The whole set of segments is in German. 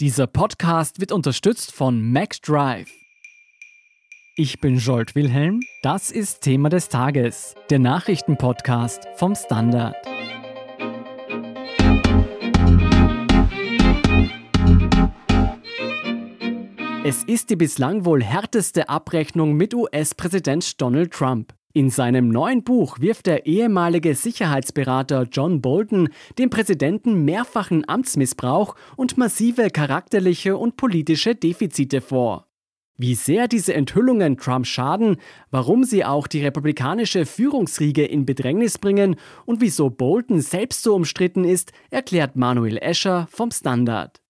Dieser Podcast wird unterstützt von MacDrive. Ich bin Jolt Wilhelm, das ist Thema des Tages, der Nachrichtenpodcast vom Standard. Es ist die bislang wohl härteste Abrechnung mit US-Präsident Donald Trump. In seinem neuen Buch wirft der ehemalige Sicherheitsberater John Bolton dem Präsidenten mehrfachen Amtsmissbrauch und massive charakterliche und politische Defizite vor. Wie sehr diese Enthüllungen Trump schaden, warum sie auch die republikanische Führungsriege in Bedrängnis bringen und wieso Bolton selbst so umstritten ist, erklärt Manuel Escher vom Standard.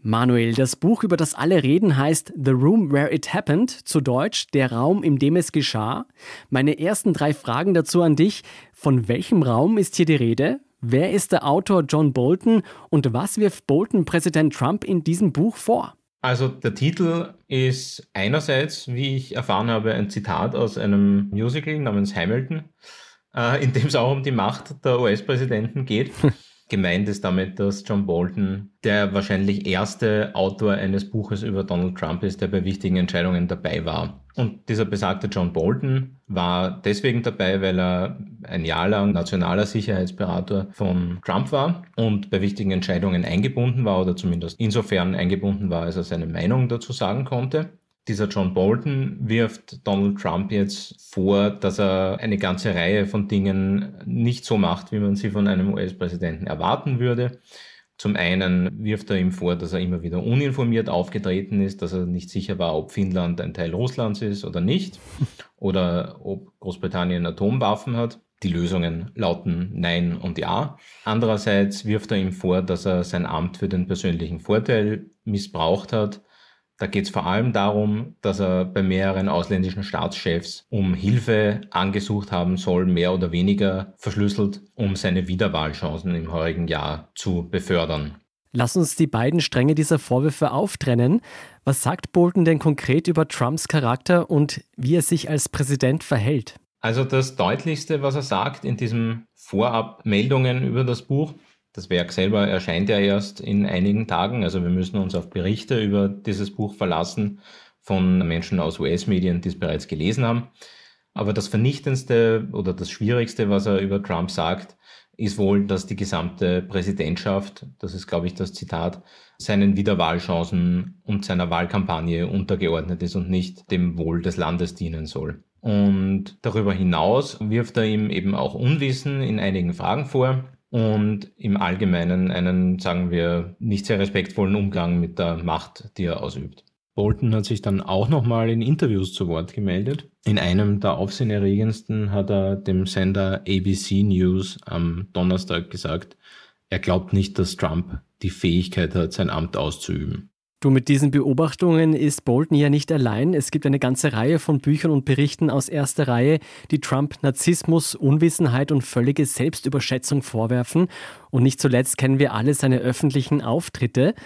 Manuel, das Buch, über das alle reden, heißt The Room Where It Happened, zu Deutsch Der Raum, in dem es geschah. Meine ersten drei Fragen dazu an dich. Von welchem Raum ist hier die Rede? Wer ist der Autor John Bolton und was wirft Bolton Präsident Trump in diesem Buch vor? Also der Titel ist einerseits, wie ich erfahren habe, ein Zitat aus einem Musical namens Hamilton, äh, in dem es auch um die Macht der US-Präsidenten geht. Gemeint ist damit, dass John Bolton der wahrscheinlich erste Autor eines Buches über Donald Trump ist, der bei wichtigen Entscheidungen dabei war. Und dieser besagte John Bolton war deswegen dabei, weil er ein Jahr lang nationaler Sicherheitsberater von Trump war und bei wichtigen Entscheidungen eingebunden war oder zumindest insofern eingebunden war, als er seine Meinung dazu sagen konnte dieser John Bolton wirft Donald Trump jetzt vor, dass er eine ganze Reihe von Dingen nicht so macht, wie man sie von einem US-Präsidenten erwarten würde. Zum einen wirft er ihm vor, dass er immer wieder uninformiert aufgetreten ist, dass er nicht sicher war, ob Finnland ein Teil Russlands ist oder nicht, oder ob Großbritannien Atomwaffen hat. Die Lösungen lauten Nein und Ja. Andererseits wirft er ihm vor, dass er sein Amt für den persönlichen Vorteil missbraucht hat da geht es vor allem darum, dass er bei mehreren ausländischen Staatschefs um Hilfe angesucht haben soll, mehr oder weniger verschlüsselt, um seine Wiederwahlchancen im heurigen Jahr zu befördern. Lass uns die beiden Stränge dieser Vorwürfe auftrennen. Was sagt Bolton denn konkret über Trumps Charakter und wie er sich als Präsident verhält? Also das Deutlichste, was er sagt in diesen Vorabmeldungen über das Buch, das Werk selber erscheint ja erst in einigen Tagen. Also wir müssen uns auf Berichte über dieses Buch verlassen von Menschen aus US-Medien, die es bereits gelesen haben. Aber das Vernichtendste oder das Schwierigste, was er über Trump sagt, ist wohl, dass die gesamte Präsidentschaft, das ist, glaube ich, das Zitat, seinen Wiederwahlchancen und seiner Wahlkampagne untergeordnet ist und nicht dem Wohl des Landes dienen soll. Und darüber hinaus wirft er ihm eben auch Unwissen in einigen Fragen vor und im Allgemeinen einen, sagen wir, nicht sehr respektvollen Umgang mit der Macht, die er ausübt. Bolton hat sich dann auch nochmal in Interviews zu Wort gemeldet. In einem der aufsehenerregendsten hat er dem Sender ABC News am Donnerstag gesagt, er glaubt nicht, dass Trump die Fähigkeit hat, sein Amt auszuüben. Du, mit diesen Beobachtungen ist Bolton ja nicht allein. Es gibt eine ganze Reihe von Büchern und Berichten aus erster Reihe, die Trump Narzissmus, Unwissenheit und völlige Selbstüberschätzung vorwerfen. Und nicht zuletzt kennen wir alle seine öffentlichen Auftritte.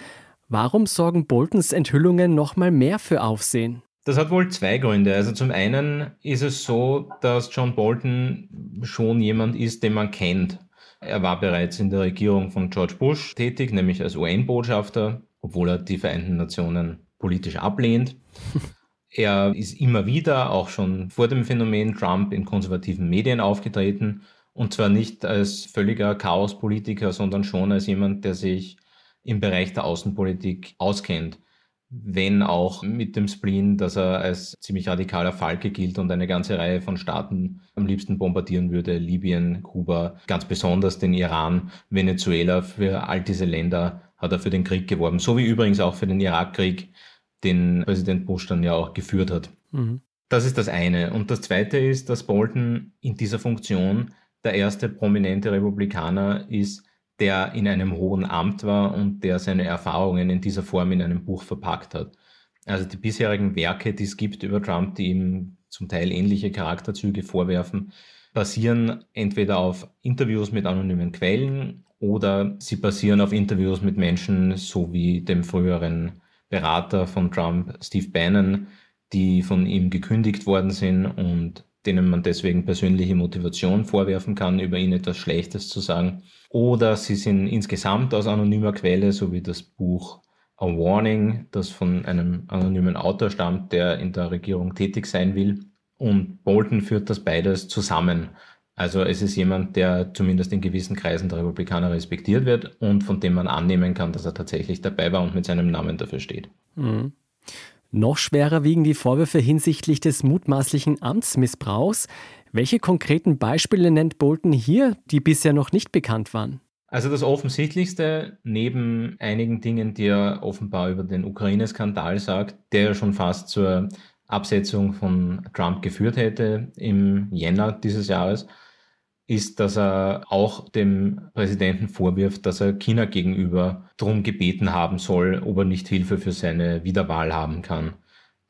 Warum sorgen Boltons Enthüllungen nochmal mehr für Aufsehen? Das hat wohl zwei Gründe. Also zum einen ist es so, dass John Bolton schon jemand ist, den man kennt. Er war bereits in der Regierung von George Bush tätig, nämlich als UN-Botschafter obwohl er die Vereinten Nationen politisch ablehnt. er ist immer wieder, auch schon vor dem Phänomen Trump, in konservativen Medien aufgetreten. Und zwar nicht als völliger Chaospolitiker, sondern schon als jemand, der sich im Bereich der Außenpolitik auskennt. Wenn auch mit dem Spleen, dass er als ziemlich radikaler Falke gilt und eine ganze Reihe von Staaten am liebsten bombardieren würde. Libyen, Kuba, ganz besonders den Iran, Venezuela, für all diese Länder hat er für den Krieg geworben. So wie übrigens auch für den Irakkrieg, den Präsident Bush dann ja auch geführt hat. Mhm. Das ist das eine. Und das zweite ist, dass Bolton in dieser Funktion der erste prominente Republikaner ist, der in einem hohen Amt war und der seine Erfahrungen in dieser Form in einem Buch verpackt hat. Also die bisherigen Werke, die es gibt über Trump, die ihm zum Teil ähnliche Charakterzüge vorwerfen, basieren entweder auf Interviews mit anonymen Quellen oder sie basieren auf Interviews mit Menschen, so wie dem früheren Berater von Trump, Steve Bannon, die von ihm gekündigt worden sind und denen man deswegen persönliche Motivation vorwerfen kann, über ihn etwas Schlechtes zu sagen. Oder sie sind insgesamt aus anonymer Quelle, so wie das Buch A Warning, das von einem anonymen Autor stammt, der in der Regierung tätig sein will. Und Bolton führt das beides zusammen. Also es ist jemand, der zumindest in gewissen Kreisen der Republikaner respektiert wird und von dem man annehmen kann, dass er tatsächlich dabei war und mit seinem Namen dafür steht. Mhm. Noch schwerer wiegen die Vorwürfe hinsichtlich des mutmaßlichen Amtsmissbrauchs. Welche konkreten Beispiele nennt Bolton hier, die bisher noch nicht bekannt waren? Also das Offensichtlichste, neben einigen Dingen, die er offenbar über den Ukraine-Skandal sagt, der ja schon fast zur Absetzung von Trump geführt hätte im Jänner dieses Jahres, ist, dass er auch dem Präsidenten vorwirft, dass er China gegenüber darum gebeten haben soll, ob er nicht Hilfe für seine Wiederwahl haben kann.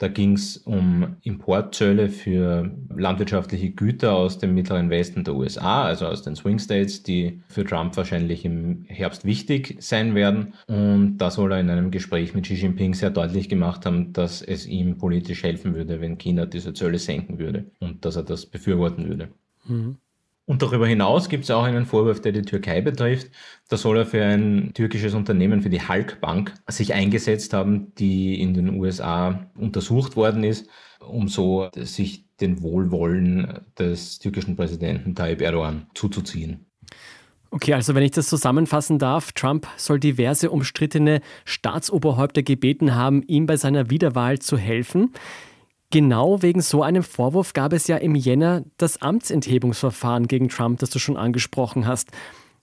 Da ging es um Importzölle für landwirtschaftliche Güter aus dem mittleren Westen der USA, also aus den Swing States, die für Trump wahrscheinlich im Herbst wichtig sein werden. Und da soll er in einem Gespräch mit Xi Jinping sehr deutlich gemacht haben, dass es ihm politisch helfen würde, wenn China diese Zölle senken würde und dass er das befürworten würde. Mhm. Und darüber hinaus gibt es auch einen Vorwurf, der die Türkei betrifft. Da soll er für ein türkisches Unternehmen, für die Halk Bank, sich eingesetzt haben, die in den USA untersucht worden ist, um so sich den Wohlwollen des türkischen Präsidenten Tayyip Erdogan zuzuziehen. Okay, also wenn ich das zusammenfassen darf, Trump soll diverse umstrittene Staatsoberhäupter gebeten haben, ihm bei seiner Wiederwahl zu helfen. Genau wegen so einem Vorwurf gab es ja im Jänner das Amtsenthebungsverfahren gegen Trump, das du schon angesprochen hast.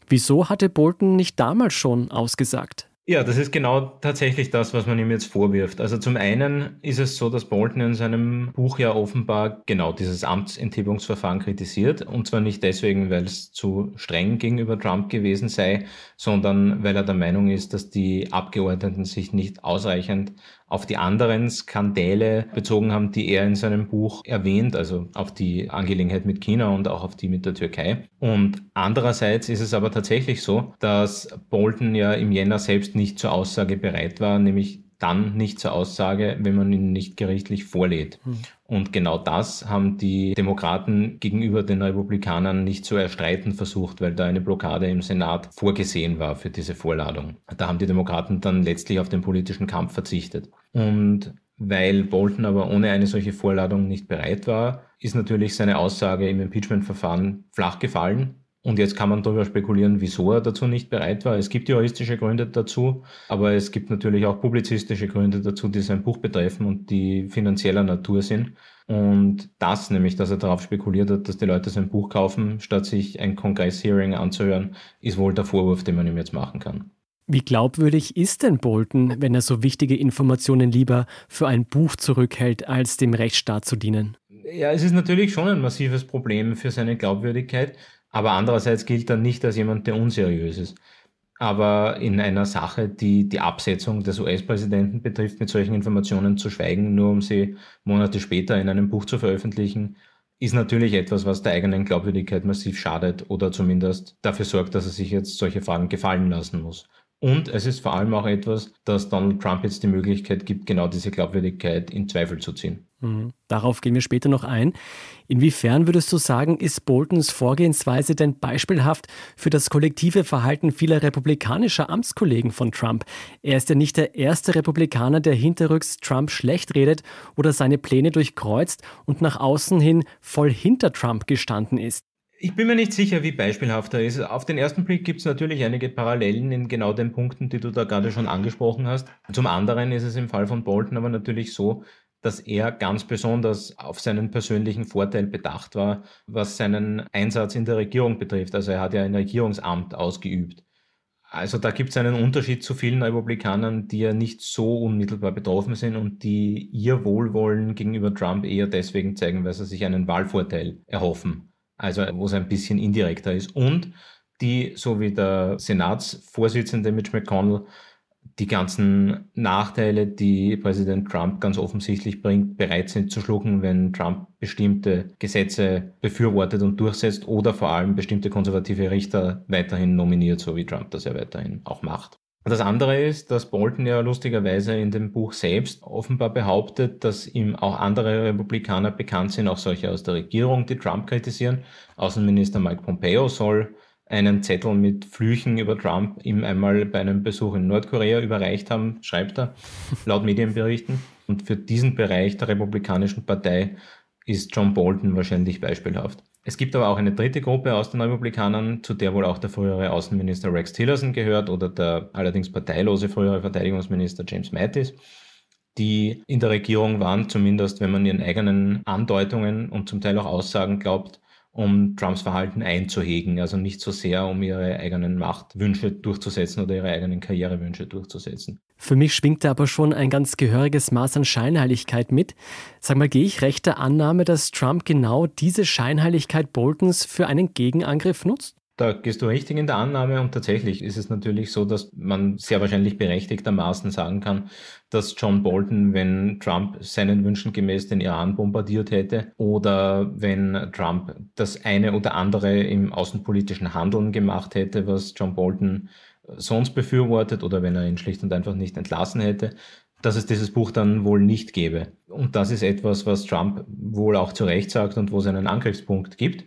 Wieso hatte Bolton nicht damals schon ausgesagt? Ja, das ist genau tatsächlich das, was man ihm jetzt vorwirft. Also zum einen ist es so, dass Bolton in seinem Buch ja offenbar genau dieses Amtsenthebungsverfahren kritisiert. Und zwar nicht deswegen, weil es zu streng gegenüber Trump gewesen sei, sondern weil er der Meinung ist, dass die Abgeordneten sich nicht ausreichend auf die anderen Skandale bezogen haben, die er in seinem Buch erwähnt, also auf die Angelegenheit mit China und auch auf die mit der Türkei. Und andererseits ist es aber tatsächlich so, dass Bolton ja im Jänner selbst nicht zur Aussage bereit war, nämlich dann nicht zur Aussage, wenn man ihn nicht gerichtlich vorlädt. Hm. Und genau das haben die Demokraten gegenüber den Republikanern nicht zu erstreiten versucht, weil da eine Blockade im Senat vorgesehen war für diese Vorladung. Da haben die Demokraten dann letztlich auf den politischen Kampf verzichtet. Und weil Bolton aber ohne eine solche Vorladung nicht bereit war, ist natürlich seine Aussage im Impeachment-Verfahren flach gefallen. Und jetzt kann man darüber spekulieren, wieso er dazu nicht bereit war. Es gibt juristische Gründe dazu, aber es gibt natürlich auch publizistische Gründe dazu, die sein Buch betreffen und die finanzieller Natur sind. Und das nämlich, dass er darauf spekuliert hat, dass die Leute sein Buch kaufen, statt sich ein Kongress-Hearing anzuhören, ist wohl der Vorwurf, den man ihm jetzt machen kann. Wie glaubwürdig ist denn Bolton, wenn er so wichtige Informationen lieber für ein Buch zurückhält, als dem Rechtsstaat zu dienen? Ja, es ist natürlich schon ein massives Problem für seine Glaubwürdigkeit. Aber andererseits gilt er nicht als jemand, der unseriös ist. Aber in einer Sache, die die Absetzung des US-Präsidenten betrifft, mit solchen Informationen zu schweigen, nur um sie Monate später in einem Buch zu veröffentlichen, ist natürlich etwas, was der eigenen Glaubwürdigkeit massiv schadet oder zumindest dafür sorgt, dass er sich jetzt solche Fragen gefallen lassen muss. Und es ist vor allem auch etwas, das Donald Trump jetzt die Möglichkeit gibt, genau diese Glaubwürdigkeit in Zweifel zu ziehen. Mhm. Darauf gehen wir später noch ein. Inwiefern würdest du sagen, ist Boltons Vorgehensweise denn beispielhaft für das kollektive Verhalten vieler republikanischer Amtskollegen von Trump? Er ist ja nicht der erste Republikaner, der hinterrücks Trump schlecht redet oder seine Pläne durchkreuzt und nach außen hin voll hinter Trump gestanden ist. Ich bin mir nicht sicher, wie beispielhaft er ist. Auf den ersten Blick gibt es natürlich einige Parallelen in genau den Punkten, die du da gerade schon angesprochen hast. Zum anderen ist es im Fall von Bolton aber natürlich so, dass er ganz besonders auf seinen persönlichen Vorteil bedacht war, was seinen Einsatz in der Regierung betrifft. Also er hat ja ein Regierungsamt ausgeübt. Also da gibt es einen Unterschied zu vielen Republikanern, die ja nicht so unmittelbar betroffen sind und die ihr Wohlwollen gegenüber Trump eher deswegen zeigen, weil sie sich einen Wahlvorteil erhoffen also wo es ein bisschen indirekter ist. Und die, so wie der Senatsvorsitzende Mitch McConnell, die ganzen Nachteile, die Präsident Trump ganz offensichtlich bringt, bereit sind zu schlucken, wenn Trump bestimmte Gesetze befürwortet und durchsetzt oder vor allem bestimmte konservative Richter weiterhin nominiert, so wie Trump das ja weiterhin auch macht. Das andere ist, dass Bolton ja lustigerweise in dem Buch selbst offenbar behauptet, dass ihm auch andere Republikaner bekannt sind, auch solche aus der Regierung, die Trump kritisieren. Außenminister Mike Pompeo soll einen Zettel mit Flüchen über Trump ihm einmal bei einem Besuch in Nordkorea überreicht haben, schreibt er, laut Medienberichten. Und für diesen Bereich der Republikanischen Partei ist John Bolton wahrscheinlich beispielhaft. Es gibt aber auch eine dritte Gruppe aus den Republikanern, zu der wohl auch der frühere Außenminister Rex Tillerson gehört oder der allerdings parteilose frühere Verteidigungsminister James Mattis, die in der Regierung waren, zumindest wenn man ihren eigenen Andeutungen und zum Teil auch Aussagen glaubt, um Trumps Verhalten einzuhegen, also nicht so sehr, um ihre eigenen Machtwünsche durchzusetzen oder ihre eigenen Karrierewünsche durchzusetzen. Für mich schwingt da aber schon ein ganz gehöriges Maß an Scheinheiligkeit mit. Sag mal, gehe ich recht der Annahme, dass Trump genau diese Scheinheiligkeit Boltons für einen Gegenangriff nutzt? Da gehst du richtig in der Annahme und tatsächlich ist es natürlich so, dass man sehr wahrscheinlich berechtigtermaßen sagen kann, dass John Bolton, wenn Trump seinen Wünschen gemäß den Iran bombardiert hätte oder wenn Trump das eine oder andere im außenpolitischen Handeln gemacht hätte, was John Bolton sonst befürwortet oder wenn er ihn schlicht und einfach nicht entlassen hätte, dass es dieses Buch dann wohl nicht gäbe. Und das ist etwas, was Trump wohl auch zu Recht sagt und wo es einen Angriffspunkt gibt.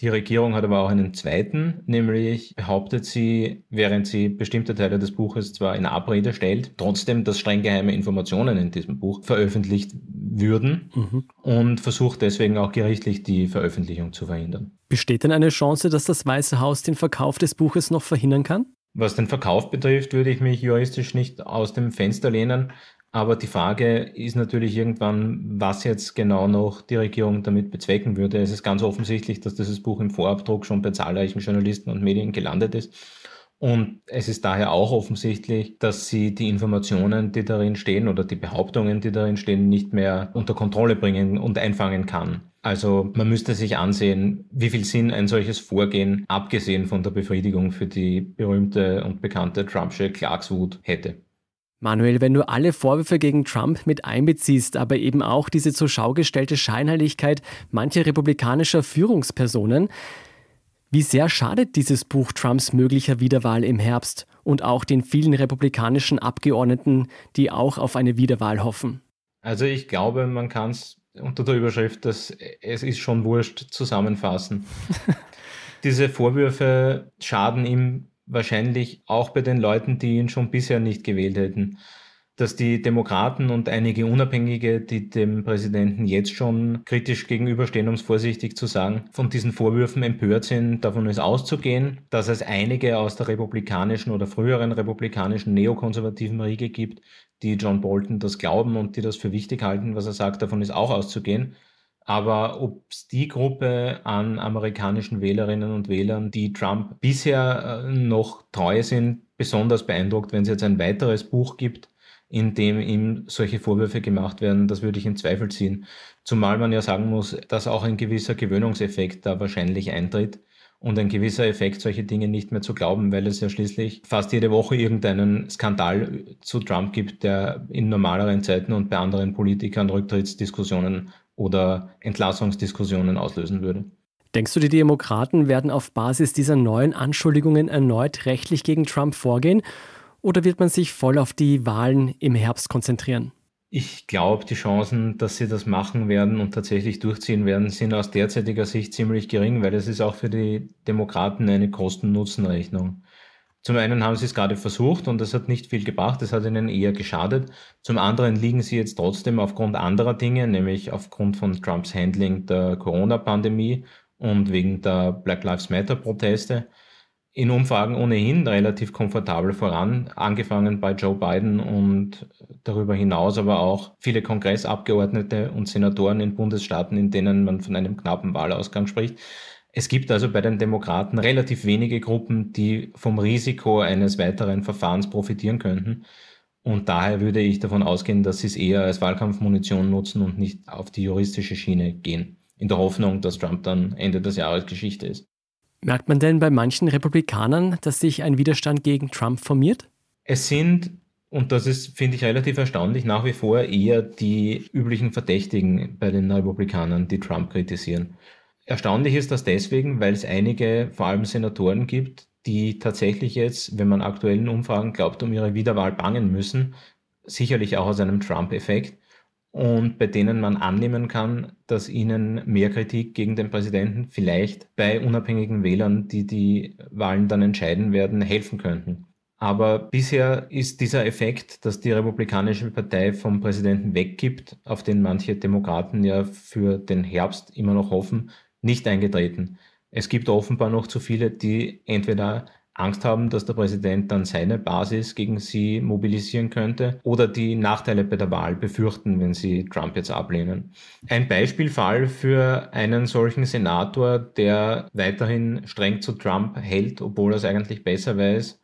Die Regierung hat aber auch einen zweiten, nämlich behauptet sie, während sie bestimmte Teile des Buches zwar in Abrede stellt, trotzdem, dass streng geheime Informationen in diesem Buch veröffentlicht würden mhm. und versucht deswegen auch gerichtlich die Veröffentlichung zu verhindern. Besteht denn eine Chance, dass das Weiße Haus den Verkauf des Buches noch verhindern kann? Was den Verkauf betrifft, würde ich mich juristisch nicht aus dem Fenster lehnen. Aber die Frage ist natürlich irgendwann, was jetzt genau noch die Regierung damit bezwecken würde. Es ist ganz offensichtlich, dass dieses Buch im Vorabdruck schon bei zahlreichen Journalisten und Medien gelandet ist. Und es ist daher auch offensichtlich, dass sie die Informationen, die darin stehen oder die Behauptungen, die darin stehen, nicht mehr unter Kontrolle bringen und einfangen kann. Also man müsste sich ansehen, wie viel Sinn ein solches Vorgehen, abgesehen von der Befriedigung für die berühmte und bekannte Trumpsche Klagswut hätte. Manuel, wenn du alle Vorwürfe gegen Trump mit einbeziehst, aber eben auch diese zur Schau gestellte Scheinheiligkeit mancher republikanischer Führungspersonen, wie sehr schadet dieses Buch Trumps möglicher Wiederwahl im Herbst und auch den vielen republikanischen Abgeordneten, die auch auf eine Wiederwahl hoffen? Also ich glaube, man kann es unter der Überschrift, dass es ist schon wurscht, zusammenfassen. Diese Vorwürfe schaden ihm wahrscheinlich auch bei den Leuten, die ihn schon bisher nicht gewählt hätten. Dass die Demokraten und einige Unabhängige, die dem Präsidenten jetzt schon kritisch gegenüberstehen, um es vorsichtig zu sagen, von diesen Vorwürfen empört sind, davon ist auszugehen, dass es einige aus der republikanischen oder früheren republikanischen neokonservativen Riege gibt, die John Bolton das glauben und die das für wichtig halten, was er sagt, davon ist auch auszugehen. Aber ob es die Gruppe an amerikanischen Wählerinnen und Wählern, die Trump bisher äh, noch treu sind, besonders beeindruckt, wenn es jetzt ein weiteres Buch gibt, in dem ihm solche Vorwürfe gemacht werden, das würde ich in Zweifel ziehen. Zumal man ja sagen muss, dass auch ein gewisser Gewöhnungseffekt da wahrscheinlich eintritt und ein gewisser Effekt, solche Dinge nicht mehr zu glauben, weil es ja schließlich fast jede Woche irgendeinen Skandal zu Trump gibt, der in normaleren Zeiten und bei anderen Politikern Rücktrittsdiskussionen oder Entlassungsdiskussionen auslösen würde. Denkst du, die Demokraten werden auf Basis dieser neuen Anschuldigungen erneut rechtlich gegen Trump vorgehen oder wird man sich voll auf die Wahlen im Herbst konzentrieren? Ich glaube, die Chancen, dass sie das machen werden und tatsächlich durchziehen werden, sind aus derzeitiger Sicht ziemlich gering, weil es ist auch für die Demokraten eine Kosten-Nutzen-Rechnung. Zum einen haben sie es gerade versucht und das hat nicht viel gebracht, das hat ihnen eher geschadet. Zum anderen liegen sie jetzt trotzdem aufgrund anderer Dinge, nämlich aufgrund von Trumps Handling der Corona-Pandemie und wegen der Black Lives Matter-Proteste in Umfragen ohnehin relativ komfortabel voran, angefangen bei Joe Biden und darüber hinaus aber auch viele Kongressabgeordnete und Senatoren in Bundesstaaten, in denen man von einem knappen Wahlausgang spricht. Es gibt also bei den Demokraten relativ wenige Gruppen, die vom Risiko eines weiteren Verfahrens profitieren könnten. Und daher würde ich davon ausgehen, dass sie es eher als Wahlkampfmunition nutzen und nicht auf die juristische Schiene gehen. In der Hoffnung, dass Trump dann Ende des Jahres Geschichte ist. Merkt man denn bei manchen Republikanern, dass sich ein Widerstand gegen Trump formiert? Es sind, und das ist, finde ich, relativ erstaunlich, nach wie vor eher die üblichen Verdächtigen bei den Republikanern, die Trump kritisieren. Erstaunlich ist das deswegen, weil es einige, vor allem Senatoren gibt, die tatsächlich jetzt, wenn man aktuellen Umfragen glaubt, um ihre Wiederwahl bangen müssen, sicherlich auch aus einem Trump-Effekt. und bei denen man annehmen kann, dass ihnen mehr Kritik gegen den Präsidenten vielleicht bei unabhängigen Wählern, die die Wahlen dann entscheiden werden, helfen könnten. Aber bisher ist dieser Effekt, dass die Republikanische Partei vom Präsidenten weggibt, auf den manche Demokraten ja für den Herbst immer noch hoffen, nicht eingetreten. Es gibt offenbar noch zu viele, die entweder Angst haben, dass der Präsident dann seine Basis gegen sie mobilisieren könnte oder die Nachteile bei der Wahl befürchten, wenn sie Trump jetzt ablehnen. Ein Beispielfall für einen solchen Senator, der weiterhin streng zu Trump hält, obwohl er es eigentlich besser weiß,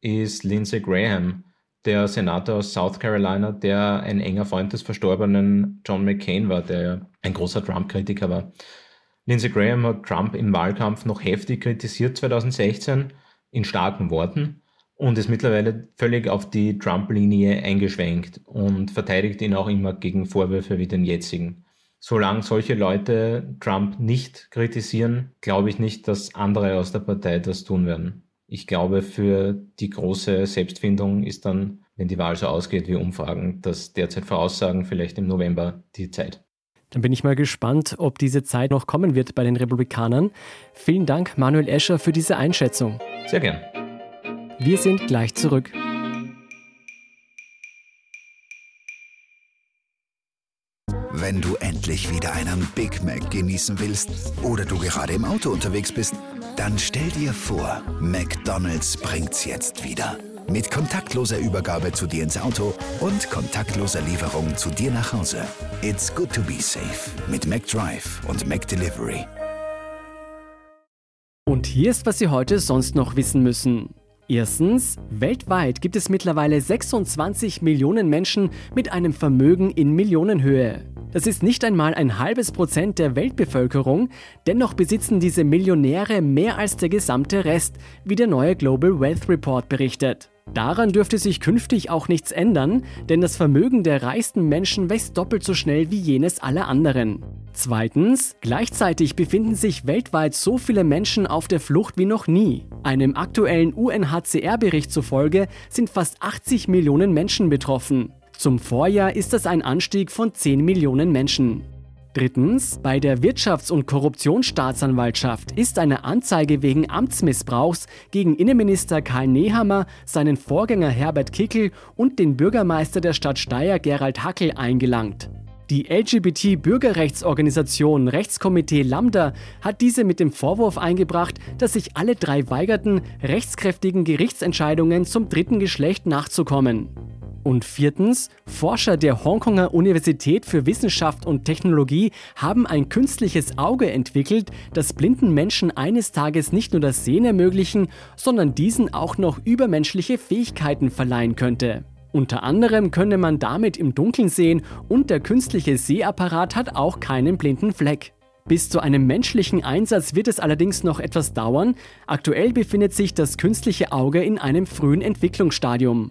ist Lindsey Graham, der Senator aus South Carolina, der ein enger Freund des verstorbenen John McCain war, der ein großer Trump-Kritiker war. Lindsey Graham hat Trump im Wahlkampf noch heftig kritisiert 2016 in starken Worten und ist mittlerweile völlig auf die Trump-Linie eingeschwenkt und verteidigt ihn auch immer gegen Vorwürfe wie den jetzigen. Solange solche Leute Trump nicht kritisieren, glaube ich nicht, dass andere aus der Partei das tun werden. Ich glaube, für die große Selbstfindung ist dann, wenn die Wahl so ausgeht wie Umfragen, dass derzeit Voraussagen vielleicht im November die Zeit. Dann bin ich mal gespannt, ob diese Zeit noch kommen wird bei den Republikanern. Vielen Dank, Manuel Escher, für diese Einschätzung. Sehr gern. Wir sind gleich zurück. Wenn du endlich wieder einen Big Mac genießen willst oder du gerade im Auto unterwegs bist, dann stell dir vor, McDonald's bringt's jetzt wieder. Mit kontaktloser Übergabe zu dir ins Auto und kontaktloser Lieferung zu dir nach Hause. It's good to be safe mit McDrive und McDelivery. Und hier ist, was Sie heute sonst noch wissen müssen. Erstens, weltweit gibt es mittlerweile 26 Millionen Menschen mit einem Vermögen in Millionenhöhe. Das ist nicht einmal ein halbes Prozent der Weltbevölkerung, dennoch besitzen diese Millionäre mehr als der gesamte Rest, wie der neue Global Wealth Report berichtet. Daran dürfte sich künftig auch nichts ändern, denn das Vermögen der reichsten Menschen wächst doppelt so schnell wie jenes aller anderen. Zweitens, gleichzeitig befinden sich weltweit so viele Menschen auf der Flucht wie noch nie. Einem aktuellen UNHCR-Bericht zufolge sind fast 80 Millionen Menschen betroffen. Zum Vorjahr ist das ein Anstieg von 10 Millionen Menschen. Drittens, bei der Wirtschafts- und Korruptionsstaatsanwaltschaft ist eine Anzeige wegen Amtsmissbrauchs gegen Innenminister Karl Nehammer, seinen Vorgänger Herbert Kickel und den Bürgermeister der Stadt Steyr Gerald Hackel eingelangt. Die LGBT-Bürgerrechtsorganisation Rechtskomitee Lambda hat diese mit dem Vorwurf eingebracht, dass sich alle drei weigerten, rechtskräftigen Gerichtsentscheidungen zum dritten Geschlecht nachzukommen. Und viertens, Forscher der Hongkonger Universität für Wissenschaft und Technologie haben ein künstliches Auge entwickelt, das blinden Menschen eines Tages nicht nur das Sehen ermöglichen, sondern diesen auch noch übermenschliche Fähigkeiten verleihen könnte. Unter anderem könne man damit im Dunkeln sehen und der künstliche Sehapparat hat auch keinen blinden Fleck. Bis zu einem menschlichen Einsatz wird es allerdings noch etwas dauern. Aktuell befindet sich das künstliche Auge in einem frühen Entwicklungsstadium.